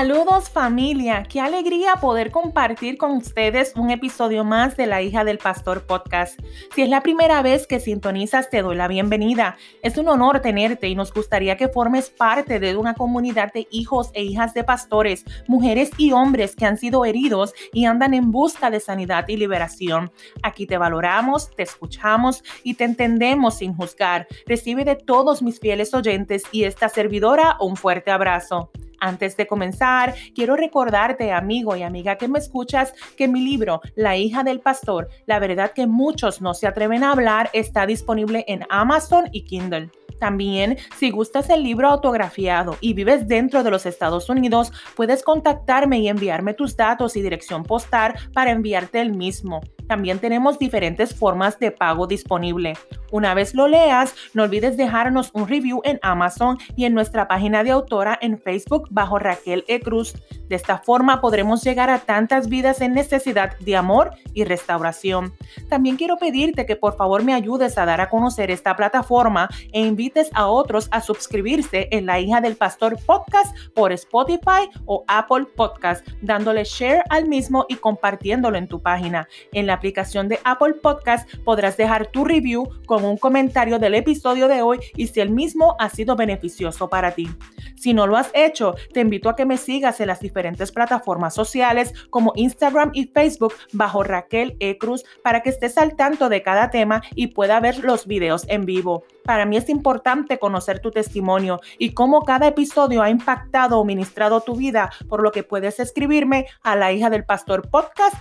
Saludos familia, qué alegría poder compartir con ustedes un episodio más de La hija del pastor podcast. Si es la primera vez que sintonizas, te doy la bienvenida. Es un honor tenerte y nos gustaría que formes parte de una comunidad de hijos e hijas de pastores, mujeres y hombres que han sido heridos y andan en busca de sanidad y liberación. Aquí te valoramos, te escuchamos y te entendemos sin juzgar. Recibe de todos mis fieles oyentes y esta servidora un fuerte abrazo. Antes de comenzar, quiero recordarte, amigo y amiga que me escuchas, que mi libro, La hija del pastor, la verdad que muchos no se atreven a hablar, está disponible en Amazon y Kindle. También, si gustas el libro autografiado y vives dentro de los Estados Unidos, puedes contactarme y enviarme tus datos y dirección postal para enviarte el mismo. También tenemos diferentes formas de pago disponible. Una vez lo leas, no olvides dejarnos un review en Amazon y en nuestra página de autora en Facebook bajo Raquel E. Cruz. De esta forma podremos llegar a tantas vidas en necesidad de amor y restauración. También quiero pedirte que por favor me ayudes a dar a conocer esta plataforma e invites a otros a suscribirse en La hija del pastor podcast por Spotify o Apple Podcast, dándole share al mismo y compartiéndolo en tu página. En la aplicación de Apple Podcast podrás dejar tu review con un comentario del episodio de hoy y si el mismo ha sido beneficioso para ti. Si no lo has hecho, te invito a que me sigas en las diferentes plataformas sociales como Instagram y Facebook bajo Raquel E. Cruz para que estés al tanto de cada tema y pueda ver los videos en vivo. Para mí es importante conocer tu testimonio y cómo cada episodio ha impactado o ministrado tu vida, por lo que puedes escribirme a la hija del pastor podcast.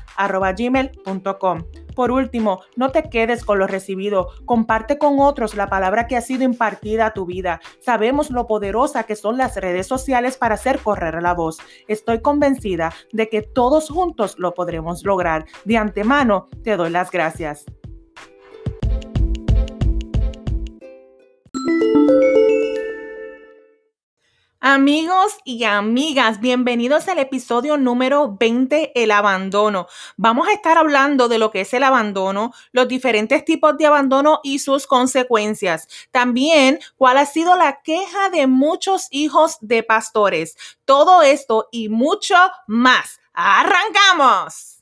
Por último, no te quedes con lo recibido, comparte con otros la palabra que ha sido impartida a tu vida. Sabemos lo poderosa que son las redes sociales para hacer correr la voz. Estoy convencida de que todos juntos lo podremos lograr. De antemano, te doy las gracias. Amigos y amigas, bienvenidos al episodio número 20, el abandono. Vamos a estar hablando de lo que es el abandono, los diferentes tipos de abandono y sus consecuencias. También cuál ha sido la queja de muchos hijos de pastores. Todo esto y mucho más. ¡Arrancamos!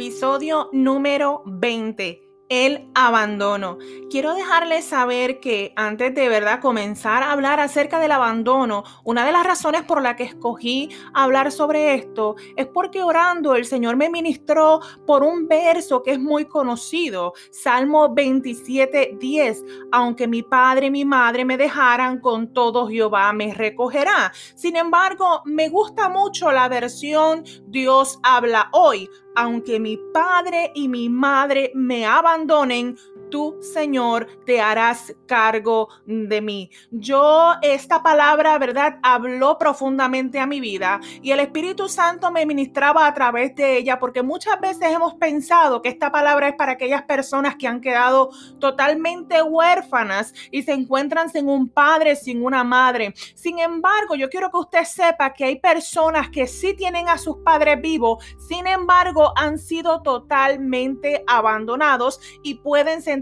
Episodio número 20 el abandono. Quiero dejarles saber que antes de verdad comenzar a hablar acerca del abandono, una de las razones por la que escogí hablar sobre esto es porque orando el Señor me ministró por un verso que es muy conocido, Salmo 27, 10. Aunque mi padre y mi madre me dejaran, con todo Jehová me recogerá. Sin embargo, me gusta mucho la versión Dios habla hoy aunque mi padre y mi madre me abandonen, tú, Señor, te harás cargo de mí. Yo, esta palabra, ¿verdad? Habló profundamente a mi vida y el Espíritu Santo me ministraba a través de ella porque muchas veces hemos pensado que esta palabra es para aquellas personas que han quedado totalmente huérfanas y se encuentran sin un padre, sin una madre. Sin embargo, yo quiero que usted sepa que hay personas que sí tienen a sus padres vivos, sin embargo, han sido totalmente abandonados y pueden sentir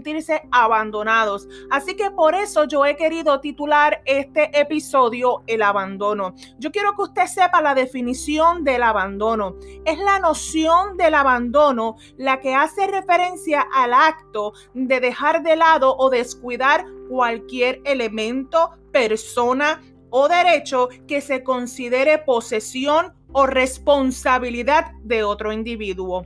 abandonados. Así que por eso yo he querido titular este episodio El abandono. Yo quiero que usted sepa la definición del abandono. Es la noción del abandono la que hace referencia al acto de dejar de lado o descuidar cualquier elemento, persona o derecho que se considere posesión o responsabilidad de otro individuo.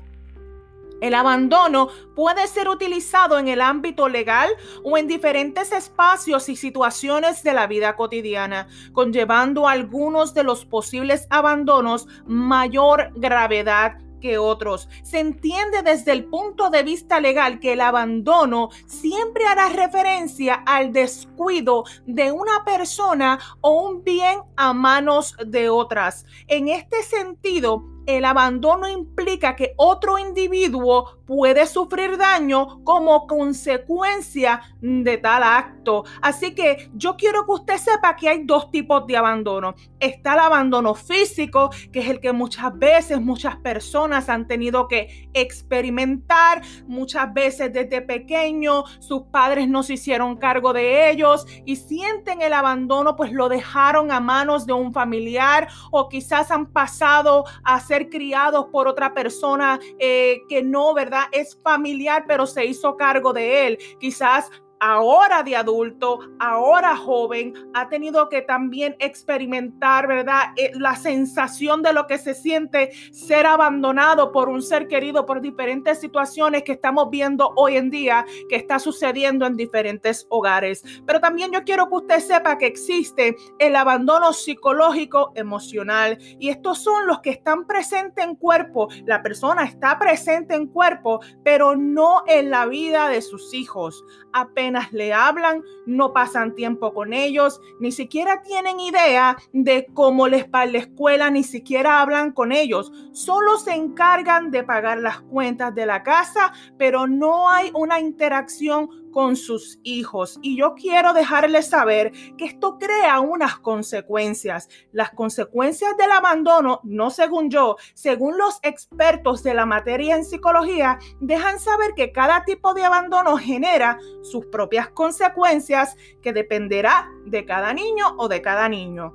El abandono puede ser utilizado en el ámbito legal o en diferentes espacios y situaciones de la vida cotidiana, conllevando algunos de los posibles abandonos mayor gravedad que otros. Se entiende desde el punto de vista legal que el abandono siempre hará referencia al descuido de una persona o un bien a manos de otras. En este sentido, el abandono implica que otro individuo puede sufrir daño como consecuencia de tal acto. Así que yo quiero que usted sepa que hay dos tipos de abandono. Está el abandono físico, que es el que muchas veces muchas personas han tenido que experimentar. Muchas veces desde pequeño sus padres no se hicieron cargo de ellos y sienten el abandono, pues lo dejaron a manos de un familiar o quizás han pasado a ser criados por otra persona eh, que no, ¿verdad? Es familiar, pero se hizo cargo de él. Quizás ahora de adulto, ahora joven, ha tenido que también experimentar, ¿verdad? Eh, la sensación de lo que se siente ser abandonado por un ser querido por diferentes situaciones que estamos viendo hoy en día que está sucediendo en diferentes hogares. Pero también yo quiero que usted sepa que existe el abandono psicológico emocional y estos son los que están presentes en cuerpo. La persona está presente en cuerpo, pero no en la vida de sus hijos. Apenas le hablan, no pasan tiempo con ellos, ni siquiera tienen idea de cómo les va la escuela, ni siquiera hablan con ellos. Solo se encargan de pagar las cuentas de la casa, pero no hay una interacción con sus hijos. Y yo quiero dejarles saber que esto crea unas consecuencias. Las consecuencias del abandono, no según yo, según los expertos de la materia en psicología, dejan saber que cada tipo de abandono genera sus propias consecuencias que dependerá de cada niño o de cada niño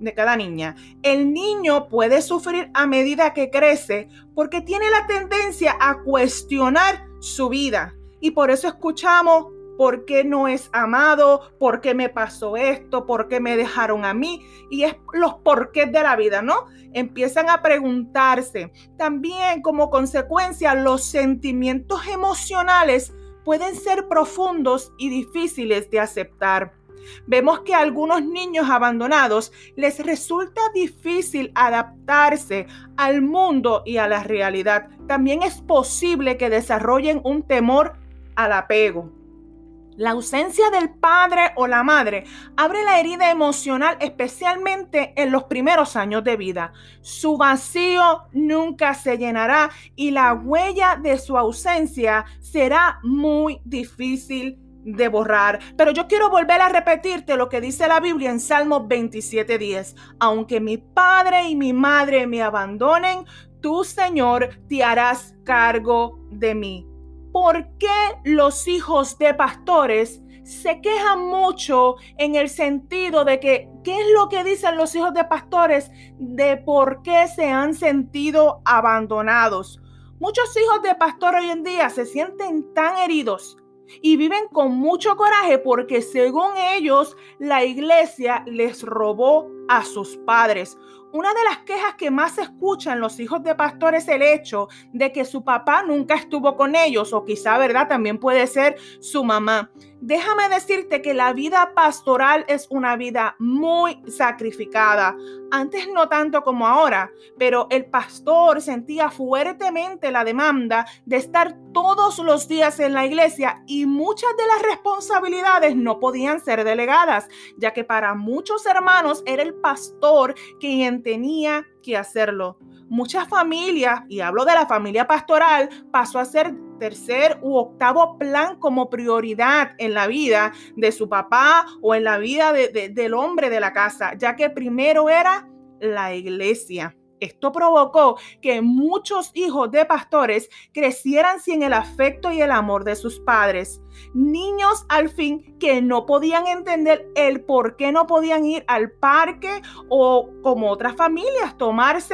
de cada niña. El niño puede sufrir a medida que crece porque tiene la tendencia a cuestionar su vida, y por eso escuchamos por qué no es amado, por qué me pasó esto, por qué me dejaron a mí. Y es los porqués de la vida, ¿no? Empiezan a preguntarse. También como consecuencia, los sentimientos emocionales pueden ser profundos y difíciles de aceptar. Vemos que a algunos niños abandonados les resulta difícil adaptarse al mundo y a la realidad. También es posible que desarrollen un temor al apego. La ausencia del padre o la madre abre la herida emocional especialmente en los primeros años de vida. Su vacío nunca se llenará y la huella de su ausencia será muy difícil de borrar. Pero yo quiero volver a repetirte lo que dice la Biblia en Salmo 27:10. Aunque mi padre y mi madre me abandonen, tú, Señor, te harás cargo de mí. ¿Por qué los hijos de pastores se quejan mucho en el sentido de que, ¿qué es lo que dicen los hijos de pastores de por qué se han sentido abandonados? Muchos hijos de pastor hoy en día se sienten tan heridos y viven con mucho coraje porque según ellos la iglesia les robó a sus padres. Una de las quejas que más se escuchan los hijos de pastor es el hecho de que su papá nunca estuvo con ellos o quizá, ¿verdad? También puede ser su mamá. Déjame decirte que la vida pastoral es una vida muy sacrificada. Antes no tanto como ahora, pero el pastor sentía fuertemente la demanda de estar todos los días en la iglesia y muchas de las responsabilidades no podían ser delegadas, ya que para muchos hermanos era el pastor quien tenía hacerlo. Muchas familias, y hablo de la familia pastoral, pasó a ser tercer u octavo plan como prioridad en la vida de su papá o en la vida del hombre de la casa, ya que primero era la iglesia. Esto provocó que muchos hijos de pastores crecieran sin el afecto y el amor de sus padres. Niños al fin que no podían entender el por qué no podían ir al parque o como otras familias tomarse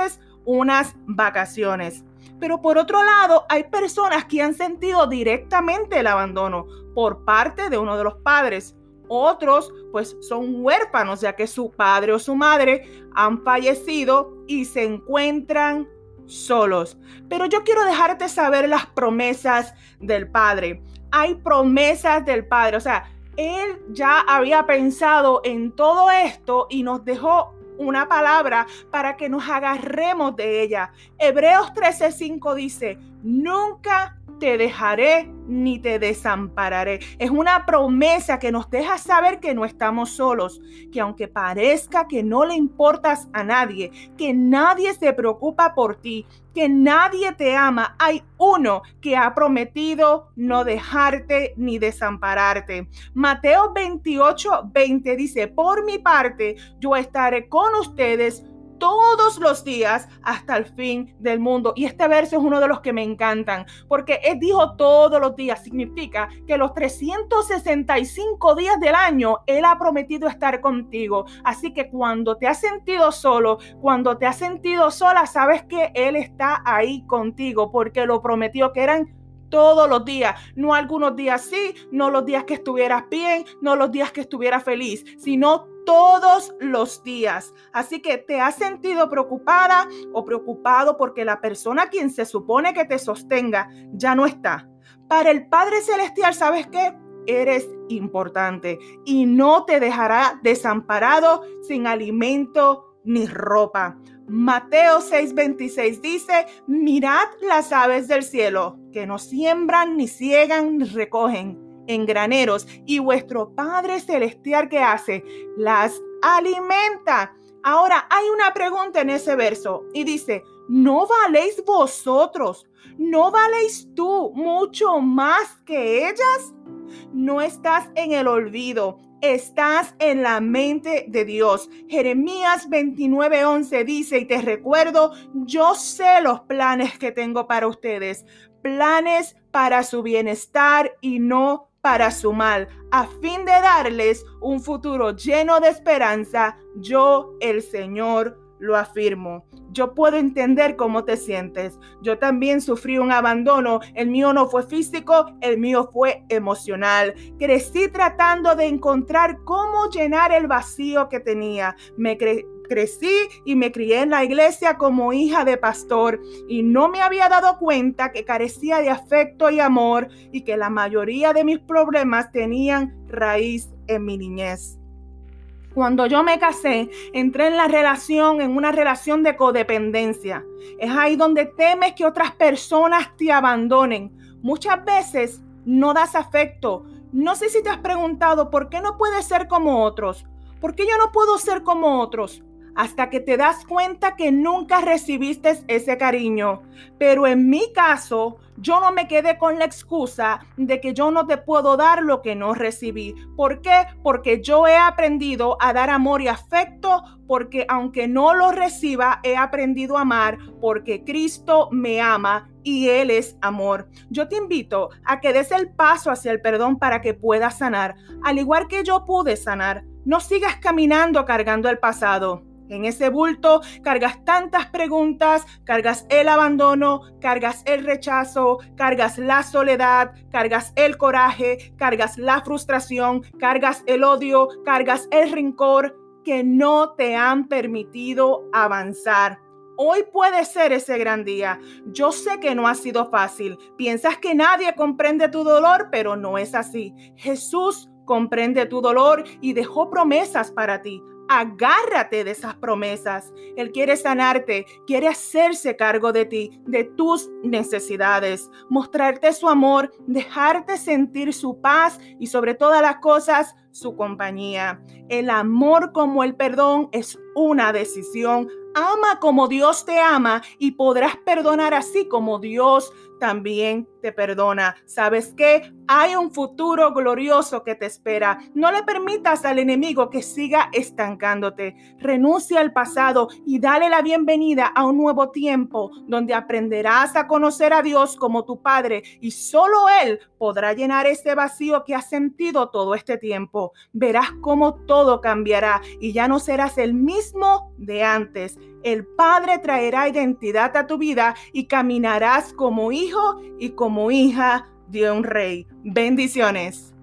unas vacaciones. Pero por otro lado, hay personas que han sentido directamente el abandono por parte de uno de los padres. Otros pues son huérfanos ya que su padre o su madre han fallecido y se encuentran solos. Pero yo quiero dejarte saber las promesas del Padre. Hay promesas del Padre. O sea, Él ya había pensado en todo esto y nos dejó una palabra para que nos agarremos de ella. Hebreos 13:5 dice, nunca te dejaré ni te desampararé. Es una promesa que nos deja saber que no estamos solos, que aunque parezca que no le importas a nadie, que nadie se preocupa por ti, que nadie te ama, hay uno que ha prometido no dejarte ni desampararte. Mateo 28, 20 dice, por mi parte, yo estaré con ustedes todos los días hasta el fin del mundo. Y este verso es uno de los que me encantan, porque Él dijo todos los días, significa que los 365 días del año Él ha prometido estar contigo. Así que cuando te has sentido solo, cuando te has sentido sola, sabes que Él está ahí contigo, porque lo prometió que eran todos los días, no algunos días sí, no los días que estuvieras bien, no los días que estuvieras feliz, sino todos los días. Así que te has sentido preocupada o preocupado porque la persona quien se supone que te sostenga ya no está. Para el Padre Celestial, ¿sabes qué? Eres importante y no te dejará desamparado sin alimento ni ropa. Mateo 6:26 dice, mirad las aves del cielo, que no siembran, ni ciegan, ni recogen en graneros, y vuestro Padre Celestial que hace, las alimenta. Ahora hay una pregunta en ese verso y dice, ¿no valéis vosotros? ¿No valéis tú mucho más que ellas? No estás en el olvido, estás en la mente de Dios. Jeremías 29:11 dice, y te recuerdo, yo sé los planes que tengo para ustedes, planes para su bienestar y no para su mal, a fin de darles un futuro lleno de esperanza, yo el Señor lo afirmo. Yo puedo entender cómo te sientes. Yo también sufrí un abandono. El mío no fue físico, el mío fue emocional. Crecí tratando de encontrar cómo llenar el vacío que tenía. Me, crecí y me crié en la iglesia como hija de pastor y no me había dado cuenta que carecía de afecto y amor y que la mayoría de mis problemas tenían raíz en mi niñez. Cuando yo me casé, entré en la relación, en una relación de codependencia. Es ahí donde temes que otras personas te abandonen. Muchas veces no das afecto. No sé si te has preguntado por qué no puedes ser como otros. ¿Por qué yo no puedo ser como otros? Hasta que te das cuenta que nunca recibiste ese cariño. Pero en mi caso, yo no me quedé con la excusa de que yo no te puedo dar lo que no recibí. ¿Por qué? Porque yo he aprendido a dar amor y afecto, porque aunque no lo reciba, he aprendido a amar, porque Cristo me ama y Él es amor. Yo te invito a que des el paso hacia el perdón para que puedas sanar, al igual que yo pude sanar. No sigas caminando cargando el pasado. En ese bulto cargas tantas preguntas, cargas el abandono, cargas el rechazo, cargas la soledad, cargas el coraje, cargas la frustración, cargas el odio, cargas el rencor que no te han permitido avanzar. Hoy puede ser ese gran día. Yo sé que no ha sido fácil. Piensas que nadie comprende tu dolor, pero no es así. Jesús comprende tu dolor y dejó promesas para ti. Agárrate de esas promesas. Él quiere sanarte, quiere hacerse cargo de ti, de tus necesidades, mostrarte su amor, dejarte sentir su paz y sobre todas las cosas su compañía. El amor como el perdón es una decisión. Ama como Dios te ama y podrás perdonar así como Dios también te perdona. ¿Sabes qué? Hay un futuro glorioso que te espera. No le permitas al enemigo que siga estancándote. Renuncia al pasado y dale la bienvenida a un nuevo tiempo donde aprenderás a conocer a Dios como tu Padre y solo Él podrá llenar ese vacío que has sentido todo este tiempo. Verás cómo todo cambiará y ya no serás el mismo de antes. El Padre traerá identidad a tu vida y caminarás como hijo y como hija de un rey. Bendiciones.